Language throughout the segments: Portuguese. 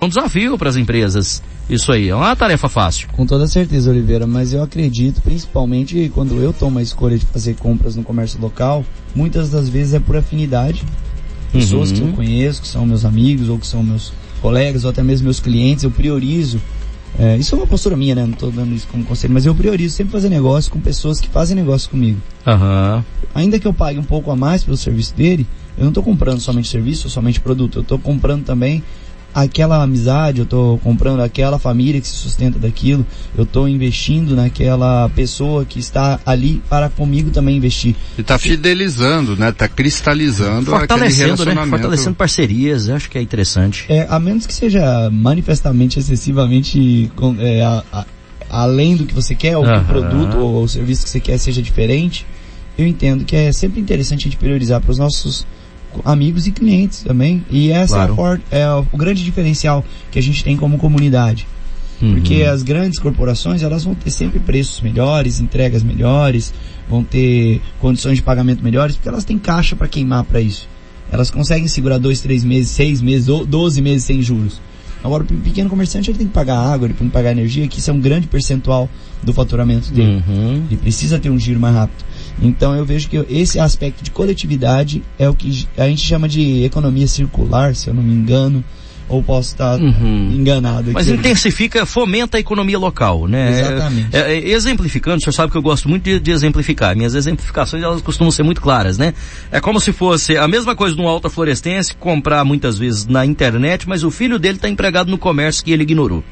É um desafio para as empresas. Isso aí, é uma tarefa fácil. Com toda certeza, Oliveira, mas eu acredito, principalmente quando eu tomo a escolha de fazer compras no comércio local, muitas das vezes é por afinidade. Pessoas Uhum. que eu conheço, que são meus amigos, ou que são meus colegas, ou até mesmo meus clientes, eu priorizo. é, isso é uma postura minha, né? Não tô dando isso como conselho, mas eu priorizo sempre fazer negócio com pessoas que fazem negócio comigo. Aham. Ainda que eu pague um pouco a mais pelo serviço dele, eu não estou comprando somente serviço ou somente produto, eu estou comprando também aquela amizade, eu estou comprando aquela família que se sustenta daquilo, eu estou investindo naquela pessoa que está ali para comigo também investir. E tá fidelizando, né? Tá cristalizando aquele Fortalecendo, né? relacionamento. Fortalecendo parcerias, eu acho que é interessante. É, a menos que seja manifestamente, excessivamente é, a- a- além do que você quer, ou que o produto ou o serviço que você quer seja diferente, eu entendo que é sempre interessante a gente priorizar para os nossos amigos e clientes também. E essa Claro. é, a for- é o grande diferencial que a gente tem como comunidade. Uhum. Porque as grandes corporações, elas vão ter sempre preços melhores, entregas melhores, vão ter condições de pagamento melhores, porque elas têm caixa para queimar para isso. Elas conseguem segurar dois, três meses, seis meses, 12 meses sem juros. Agora, o pequeno comerciante ele tem que pagar água, ele tem que pagar energia, que isso é um grande percentual do faturamento dele. Uhum. Ele precisa ter um giro mais rápido. Então eu vejo que esse aspecto de coletividade é o que a gente chama de economia circular, se eu não me engano, ou posso estar Uhum. enganado. Mas aqui. intensifica, fomenta a economia local, né? Exatamente. É, é, exemplificando, o senhor sabe que eu gosto muito de, de exemplificar. Minhas exemplificações, elas costumam ser muito claras, né? É como se fosse a mesma coisa de um alta florestense comprar muitas vezes na internet, mas o filho dele está empregado no comércio que ele ignorou.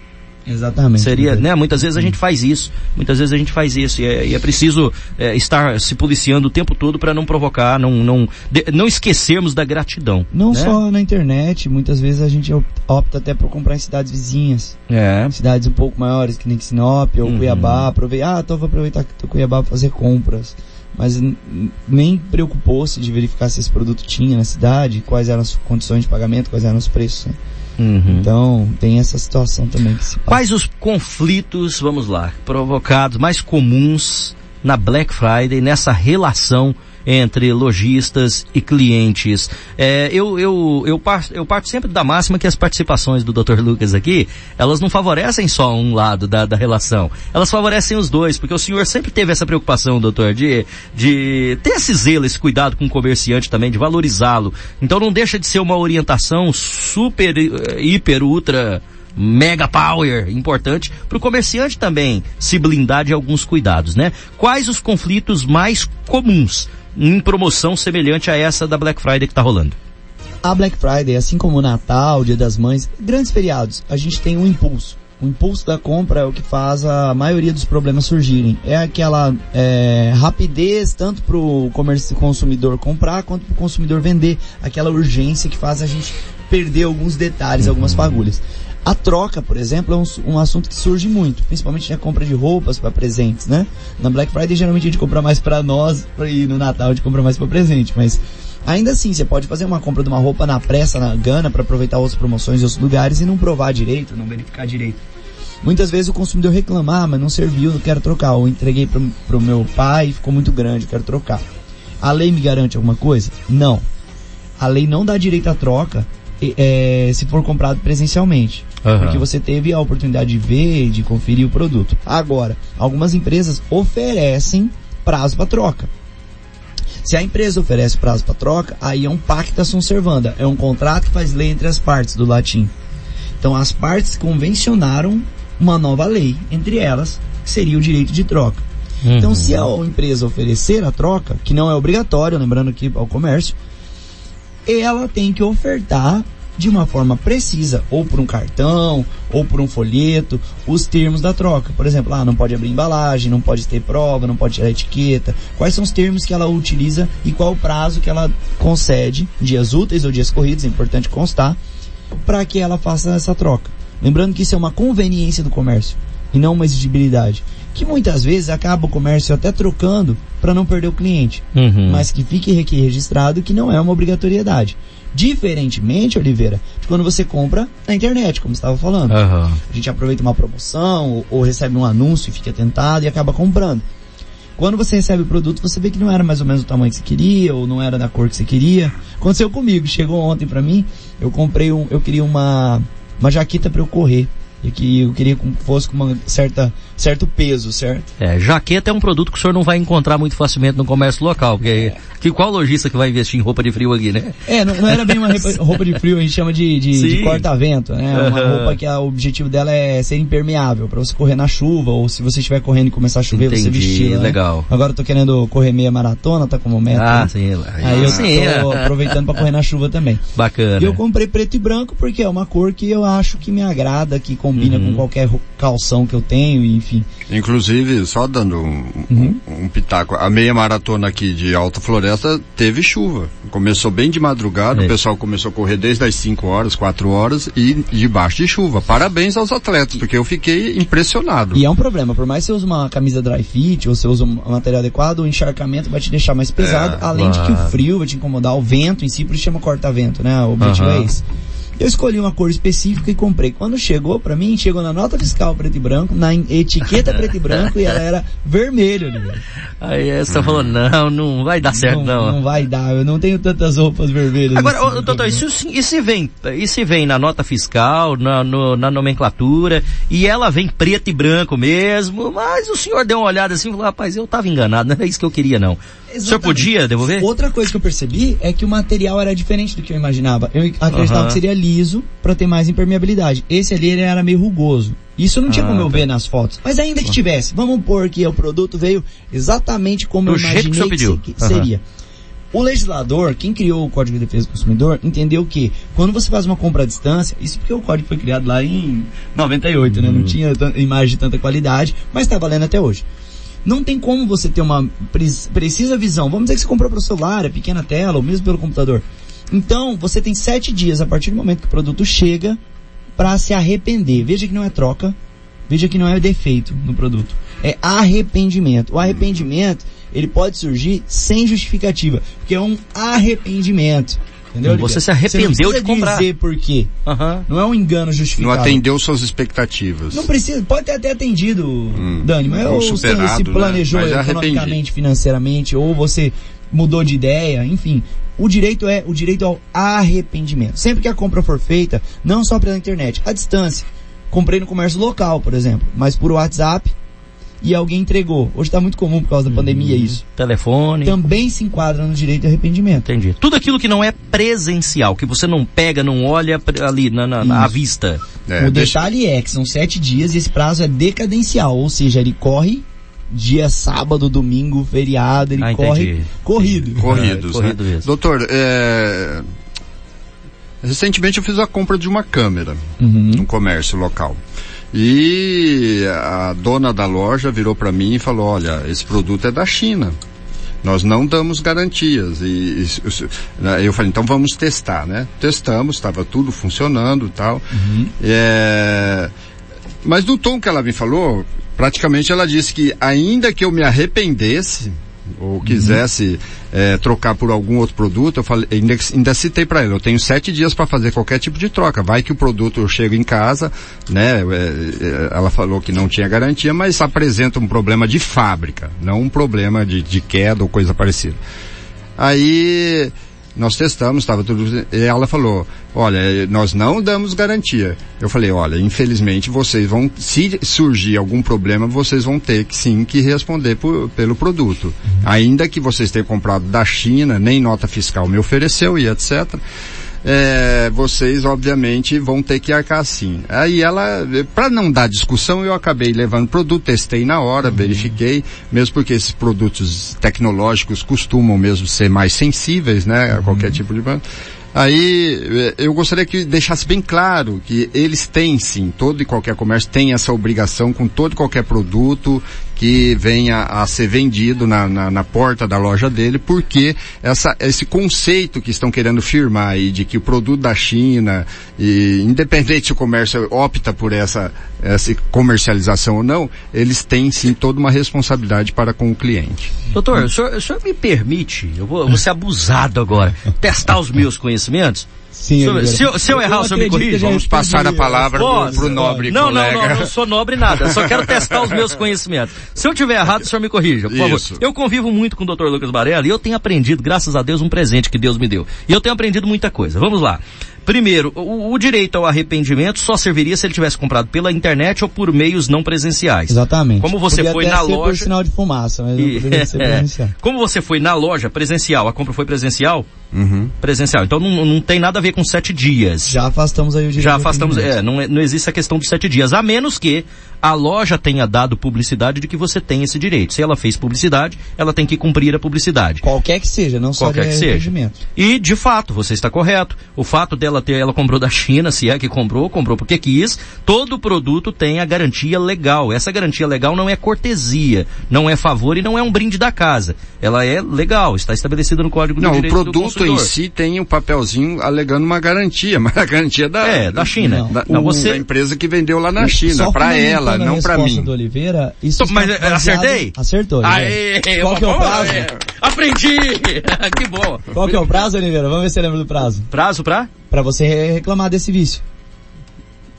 Exatamente. Seria, né? Muitas vezes a gente faz isso. Muitas vezes a gente faz isso. E é, e é preciso é, estar se policiando o tempo todo para não provocar, não, não, de- não esquecermos da gratidão. Não né? só na internet, muitas vezes a gente op- opta até por comprar em cidades vizinhas. É. Cidades um pouco maiores, que nem Sinop ou Uhum. Cuiabá. Aproveitar, ah, então vou aproveitar que tô Cuiabá para fazer compras. Mas nem preocupou-se de verificar se esse produto tinha na cidade, quais eram as condições de pagamento, quais eram os preços. né? Uhum. Então, tem essa situação também que se passa. Quais os conflitos, vamos lá, provocados mais comuns na Black Friday, nessa relação entre lojistas e clientes? É, eu, eu, eu, parto, eu parto sempre da máxima que as participações do Dr. Lucas aqui, elas não favorecem só um lado da, da relação, elas favorecem os dois, porque o senhor sempre teve essa preocupação, doutor, de, de ter esse zelo, esse cuidado com o comerciante também, de valorizá-lo. Então não deixa de ser uma orientação super, eh, hiper, ultra, mega power importante para o comerciante também se blindar de alguns cuidados, né? Quais os conflitos mais comuns em promoção semelhante a essa da Black Friday que está rolando? A Black Friday, assim como o Natal, o Dia das Mães, grandes feriados, a gente tem um impulso. O impulso da compra é o que faz a maioria dos problemas surgirem. É aquela é, rapidez tanto para o consumidor comprar quanto para o consumidor vender. Aquela urgência que faz a gente perder alguns detalhes, algumas fagulhas. A troca, por exemplo, é um, um, assunto que surge muito, principalmente na compra de roupas para presentes, né? Na Black Friday geralmente a gente compra mais para nós e no Natal a gente compra mais para presente, mas ainda assim você pode fazer uma compra de uma roupa na pressa, na gana, para aproveitar outras promoções em outros lugares e não provar direito, não verificar direito. Muitas vezes o consumidor reclama, ah, mas não serviu, não quero trocar, ou entreguei pro, pro meu pai, ficou muito grande, quero trocar. A lei me garante alguma coisa? Não. A lei não dá direito à troca é, se for comprado presencialmente. Uhum. Porque você teve a oportunidade de ver, de conferir o produto. Agora, algumas empresas oferecem prazo para troca. Se a empresa oferece prazo para troca, aí é um pacta sunt servanda, é um contrato que faz lei entre as partes do latim. Então as partes convencionaram uma nova lei entre elas, que seria o direito de troca. Uhum. Então se a empresa oferecer a troca, que não é obrigatório, lembrando aqui ao comércio, ela tem que ofertar de uma forma precisa, ou por um cartão, ou por um folheto, os termos da troca. Por exemplo, ah, não pode abrir embalagem, não pode ter prova, não pode tirar etiqueta. Quais são os termos que ela utiliza e qual o prazo que ela concede, dias úteis ou dias corridos, é importante constar, para que ela faça essa troca. Lembrando que isso é uma conveniência do comércio e não uma exigibilidade. Que muitas vezes acaba o comércio até trocando para não perder o cliente, uhum. mas que fique aqui registrado que não é uma obrigatoriedade. Diferentemente, Oliveira, de quando você compra na internet, como estava falando. Uhum. A gente aproveita uma promoção ou, ou, recebe um anúncio e fica tentado e acaba comprando. Quando você recebe o produto, você vê que não era mais ou menos o tamanho que você queria ou não era da cor que você queria. Aconteceu comigo, chegou ontem para mim, eu comprei um, eu queria uma uma jaqueta para eu correr e que eu queria que fosse com uma certa, certo peso, certo? É, jaqueta é um produto que o senhor não vai encontrar muito facilmente no comércio local, porque é. que, qual lojista que vai investir em roupa de frio aqui, né? É, não, não era bem uma roupa de frio, a gente chama de, de, de corta-vento, né? Uma uhum. roupa que a, o objetivo dela é ser impermeável, para você correr na chuva, ou se você estiver correndo e começar a chover, Entendi, você vestir. Né? legal. Agora eu tô querendo correr meia maratona, tá como meta. Ah, né? sim. Aí eu sim, tô é. aproveitando para correr na chuva também. Bacana. E eu comprei preto e branco porque é uma cor que eu acho que me agrada, que combina uhum. com qualquer calção que eu tenho, enfim. Inclusive, só dando um, uhum. um, um, pitaco, a meia maratona aqui de Alta Floresta teve chuva. Começou bem de madrugada, é. o pessoal começou a correr desde as 5 horas, 4 horas e debaixo de chuva. Parabéns aos atletas, porque eu fiquei impressionado. E é um problema, por mais que você use uma camisa dry fit ou você use um material adequado, o encharcamento vai te deixar mais pesado, é, além de que o frio vai te incomodar, o vento em si, por isso chama corta-vento, né? O objetivo uhum. é esse. Eu escolhi uma cor específica e comprei. Quando chegou para mim, chegou na nota fiscal preto e branco, na etiqueta preto e branco e ela era vermelha, Oliveira. Aí você falou, não, não vai dar certo não. Não, não vai dar, eu não tenho tantas roupas vermelhas. Agora, assim, doutor, e se, vem, e se vem na nota fiscal, na, no, na nomenclatura, e ela vem preto e branco mesmo, mas o senhor deu uma olhada assim e falou, rapaz, eu tava enganado, não é isso que eu queria não. Exatamente. O senhor podia devolver? Outra coisa que eu percebi é que o material era diferente do que eu imaginava. Eu acreditava uhum. que seria liso para ter mais impermeabilidade. Esse ali ele era meio rugoso. Isso não tinha ah, como eu tá. ver nas fotos. Mas ainda que tivesse, vamos pôr que o produto veio exatamente como Do eu imaginei que, que seria. O legislador, quem criou o Código de Defesa do Consumidor, entendeu que quando você faz uma compra à distância, isso porque o código foi criado lá em 98, né? Não hum. tinha imagem de tanta qualidade, mas está valendo até hoje. Não tem como você ter uma precisa visão. Vamos dizer que você comprou para o celular, é pequena tela, ou mesmo pelo computador. Então, você tem sete dias a partir do momento que o produto chega para se arrepender. Veja que não é troca, veja que não é defeito no produto. É arrependimento. O arrependimento, ele pode surgir sem justificativa, porque é um arrependimento. Entendeu? Você se arrependeu de comprar. dizer por quê. Uhum. Não é um engano justificado. Não atendeu suas expectativas. Não precisa, pode ter até atendido, hum, Dani, mas ou você se né? planejou né? economicamente, financeiramente, ou você mudou de ideia, enfim. O direito é o direito ao arrependimento. Sempre que a compra for feita, não só pela internet, à distância. Comprei no comércio local, por exemplo, mas por WhatsApp, e alguém entregou. Hoje está muito comum por causa da hum, pandemia isso. Telefone. Também se enquadra no direito de arrependimento. Entendi. Tudo aquilo que não é presencial, que você não pega, não olha ali na, na à vista. É, o deixa... detalhe é que são sete dias e esse prazo é decadencial, ou seja, ele corre dia sábado, domingo, feriado, ele ah, corre corrido. Corridos, é, corrido né? Doutor, é... recentemente eu fiz a compra de uma câmera uhum. no comércio local. E a dona da loja virou para mim e falou: Olha, esse produto é da China. Nós não damos garantias. E, e né, eu falei, então vamos testar, né? Testamos, estava tudo funcionando e tal. Uhum. É, mas no tom que ela me falou, praticamente ela disse que ainda que eu me arrependesse, ou quisesse uhum. é, trocar por algum outro produto, eu falei, ainda, ainda citei para ele, eu tenho sete dias para fazer qualquer tipo de troca. Vai que o produto chega em casa, né? É, é, ela falou que não tinha garantia, mas apresenta um problema de fábrica, não um problema de, de queda ou coisa parecida. Aí nós testamos, estava tudo. E ela falou: Olha, nós não damos garantia. Eu falei: Olha, infelizmente vocês vão, se surgir algum problema, vocês vão ter que sim que responder por, pelo produto. Ainda que vocês tenham comprado da China, nem nota fiscal me ofereceu e etc é, vocês obviamente vão ter que arcar sim. Aí ela, para não dar discussão, eu acabei levando produto, testei na hora, uhum. verifiquei, mesmo porque esses produtos tecnológicos costumam mesmo ser mais sensíveis, né, a qualquer uhum. tipo de Aí eh, eu gostaria que deixasse bem claro que eles têm sim, todo e qualquer comércio tem essa obrigação com todo e qualquer produto que venha a ser vendido na, na, na, porta da loja dele, porque essa, esse conceito que estão querendo firmar aí de que o produto da China, e independente se o comércio opta por essa, essa comercialização ou não, eles têm sim toda uma responsabilidade para com o cliente. Doutor, o senhor, o senhor me permite, eu vou, eu vou ser abusado agora, testar os meus conhecimentos? Sim, se, se, eu, se eu errar, o senhor me corrige? Vamos passar a palavra pro, pro nobre não, colega. Não, não, não sou nobre nada. Só quero testar os meus conhecimentos. Se eu tiver errado, o senhor me corrija, por favor. Eu convivo muito com o Dr. Lucas Varela e eu tenho aprendido, graças a Deus, um presente que Deus me deu. E eu tenho aprendido muita coisa. Vamos lá. Primeiro, o, o, direito ao arrependimento só serviria se ele tivesse comprado pela internet ou por meios não presenciais. Exatamente. Como você Podia foi na ser loja. Por sinal de fumaça, mas e, não ser presencial. Como você foi na loja presencial, a compra foi presencial? Uhum. Presencial. Então não, não tem nada a ver com sete dias. Já afastamos aí o direito. Já afastamos, é, não, é, não existe a questão dos sete dias, a menos que a loja tenha dado publicidade de que você tem esse direito. Se ela fez publicidade, ela tem que cumprir a publicidade. Qualquer que seja, não só Qualquer de que seja. E, de fato, você está correto. O fato dela ter, ela comprou da China, se é que comprou, comprou porque quis, todo produto tem a garantia legal. Essa garantia legal não é cortesia, não é favor e não é um brinde da casa. Ela é legal, está estabelecida no Código não, do Direito o produto em si tem um papelzinho alegando uma garantia, mas a garantia da... É, da China. Não, da, não, você... da empresa que vendeu lá na China, para ela, não para mim. do Oliveira, isso Tô, mas baseado... acertei? Acertou. Aê, Qual que é o prazo? É, aprendi! que bom. Qual que é o prazo, Oliveira? Vamos ver se você lembra do prazo. Prazo pra? Pra você reclamar desse vício.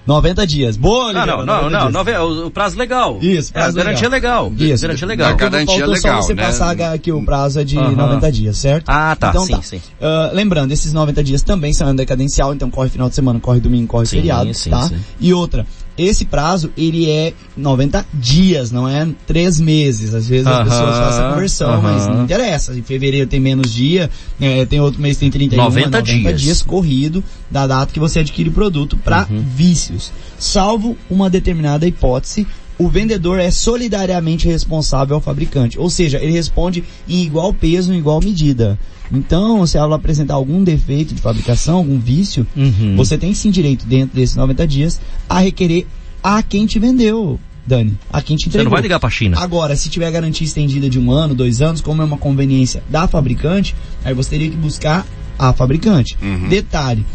90 dias. Boa, Oliveira. Ah, não, não, não, não, o prazo legal. Isso, prazo é, garantia legal. Isso. Garantia legal. A garantia legal, legal, só você né? passar aqui o prazo é de Aham. 90 dias, certo? Ah, tá, então, sim, tá. sim. Uh, lembrando, esses 90 dias também são decadencial, então corre final de semana, corre domingo, corre Sim, feriado, sim, tá? sim. E outra, esse prazo, ele é 90 dias, não é 3 meses. Às vezes as Aham, pessoas fazem essa conversão, mas aham. não interessa. Em fevereiro tem menos dia, é, tem outro mês tem 31, 90 é 90 dias. dias corrido da data que você adquire o produto para Uhum. vícios. Salvo uma determinada hipótese, o vendedor é solidariamente responsável ao fabricante. Ou seja, ele responde em igual peso, em igual medida. Então, se ela apresentar algum defeito de fabricação, algum vício, Uhum. você tem sim direito, dentro desses 90 dias, a requerer a quem te vendeu, Dani. A quem te Você entregou. não vai ligar pra China. Agora, se tiver garantia estendida de um ano, dois anos, como é uma conveniência da fabricante, aí você teria que buscar a fabricante. Uhum. Detalhe,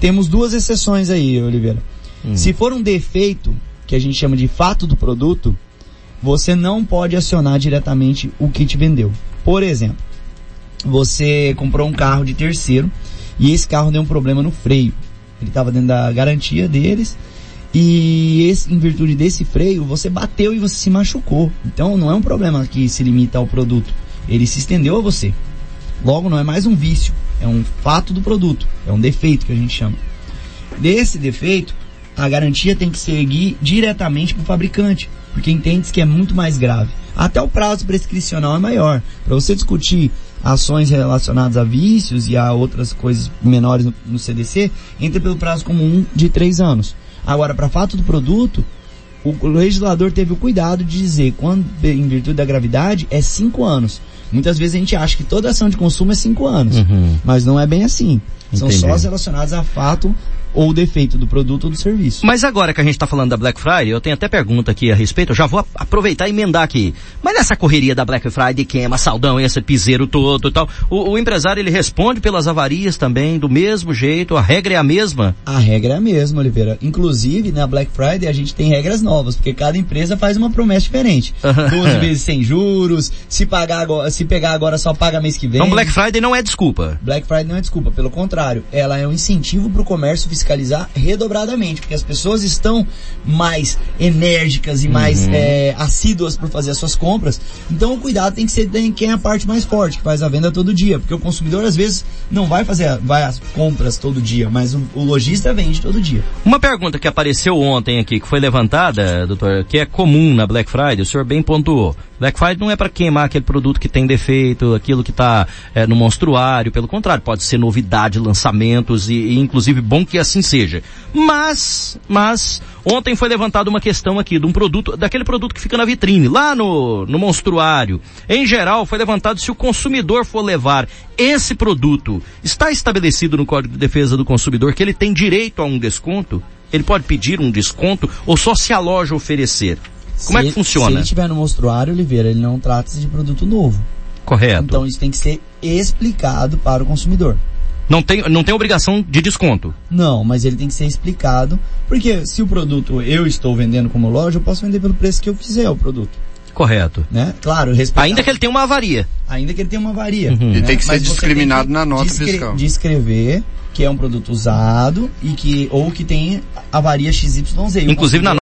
temos duas exceções aí, Oliveira. Hum. Se for um defeito, que a gente chama de fato do produto, você não pode acionar diretamente o que te vendeu. Por exemplo, você comprou um carro de terceiro e esse carro deu um problema no freio. Ele estava dentro da garantia deles e esse, em virtude desse freio você bateu e você se machucou. Então não é um problema que se limita ao produto. Ele se estendeu a você. Logo não é mais um vício, é um fato do produto, é um defeito que a gente chama. Desse defeito, a garantia tem que seguir diretamente para o fabricante, porque entende que é muito mais grave. Até o prazo prescricional é maior. Para você discutir ações relacionadas a vícios e a outras coisas menores no, no CDC, entra pelo prazo comum de três anos. Agora, para fato do produto, o, legislador teve o cuidado de dizer, quando em virtude da gravidade, é cinco anos. Muitas vezes a gente acha que toda ação de consumo é cinco anos, Uhum. mas não é bem assim. São Entendi. só as relacionadas a fato ou defeito do produto ou do serviço. Mas agora que a gente está falando da Black Friday, eu tenho até pergunta aqui a respeito, eu já vou aproveitar e emendar aqui. Mas nessa correria da Black Friday, queima, saldão, esse piseiro todo e tal, o, o empresário ele responde pelas avarias também, do mesmo jeito, a regra é a mesma? A regra é a mesma, Oliveira. Inclusive, na Black Friday a gente tem regras novas, porque cada empresa faz uma promessa diferente. 12 vezes sem juros, se pagar agora, se pegar agora só paga mês que vem. Então Black Friday não é desculpa. Black Friday não é desculpa, pelo contrário, ela é um incentivo para o comércio fiscalizar redobradamente, porque as pessoas estão mais enérgicas e mais é, assíduas por fazer as suas compras. Então o cuidado tem que ser de quem é a parte mais forte, que faz a venda todo dia, porque o consumidor às vezes não vai fazer vai as compras todo dia, mas o, o lojista vende todo dia. Uma pergunta que apareceu ontem aqui, que foi levantada, doutor, que é comum na Black Friday, o senhor bem pontuou. Black Friday não é para queimar aquele produto que tem defeito, aquilo que está no monstruário, pelo contrário, pode ser novidade, lançamentos e, e inclusive bom que assim seja. Mas, mas, ontem foi levantada uma questão aqui de um produto, daquele produto que fica na vitrine, lá no, no monstruário. Em geral, foi levantado se o consumidor for levar esse produto, está estabelecido no Código de Defesa do Consumidor que ele tem direito a um desconto? Ele pode pedir um desconto ou só se a loja oferecer? Como é Se que ele- funciona? Se ele estiver no monstruário, Oliveira, ele não trata-se de produto novo. Correto. Então isso tem que ser explicado para o consumidor. Não tem, não tem obrigação de desconto. Não, mas ele tem que ser explicado, porque se o produto eu estou vendendo como loja, eu posso vender pelo preço que eu quiser o produto, Correto. né? Claro, respeitar, Ainda que ele tenha uma avaria. ainda que ele tenha uma varia. Uhum. né? E tem que ser Mas discriminado que na nota descre- fiscal. Descrever que é um produto usado e que ou que tem avaria XYZ. E Inclusive na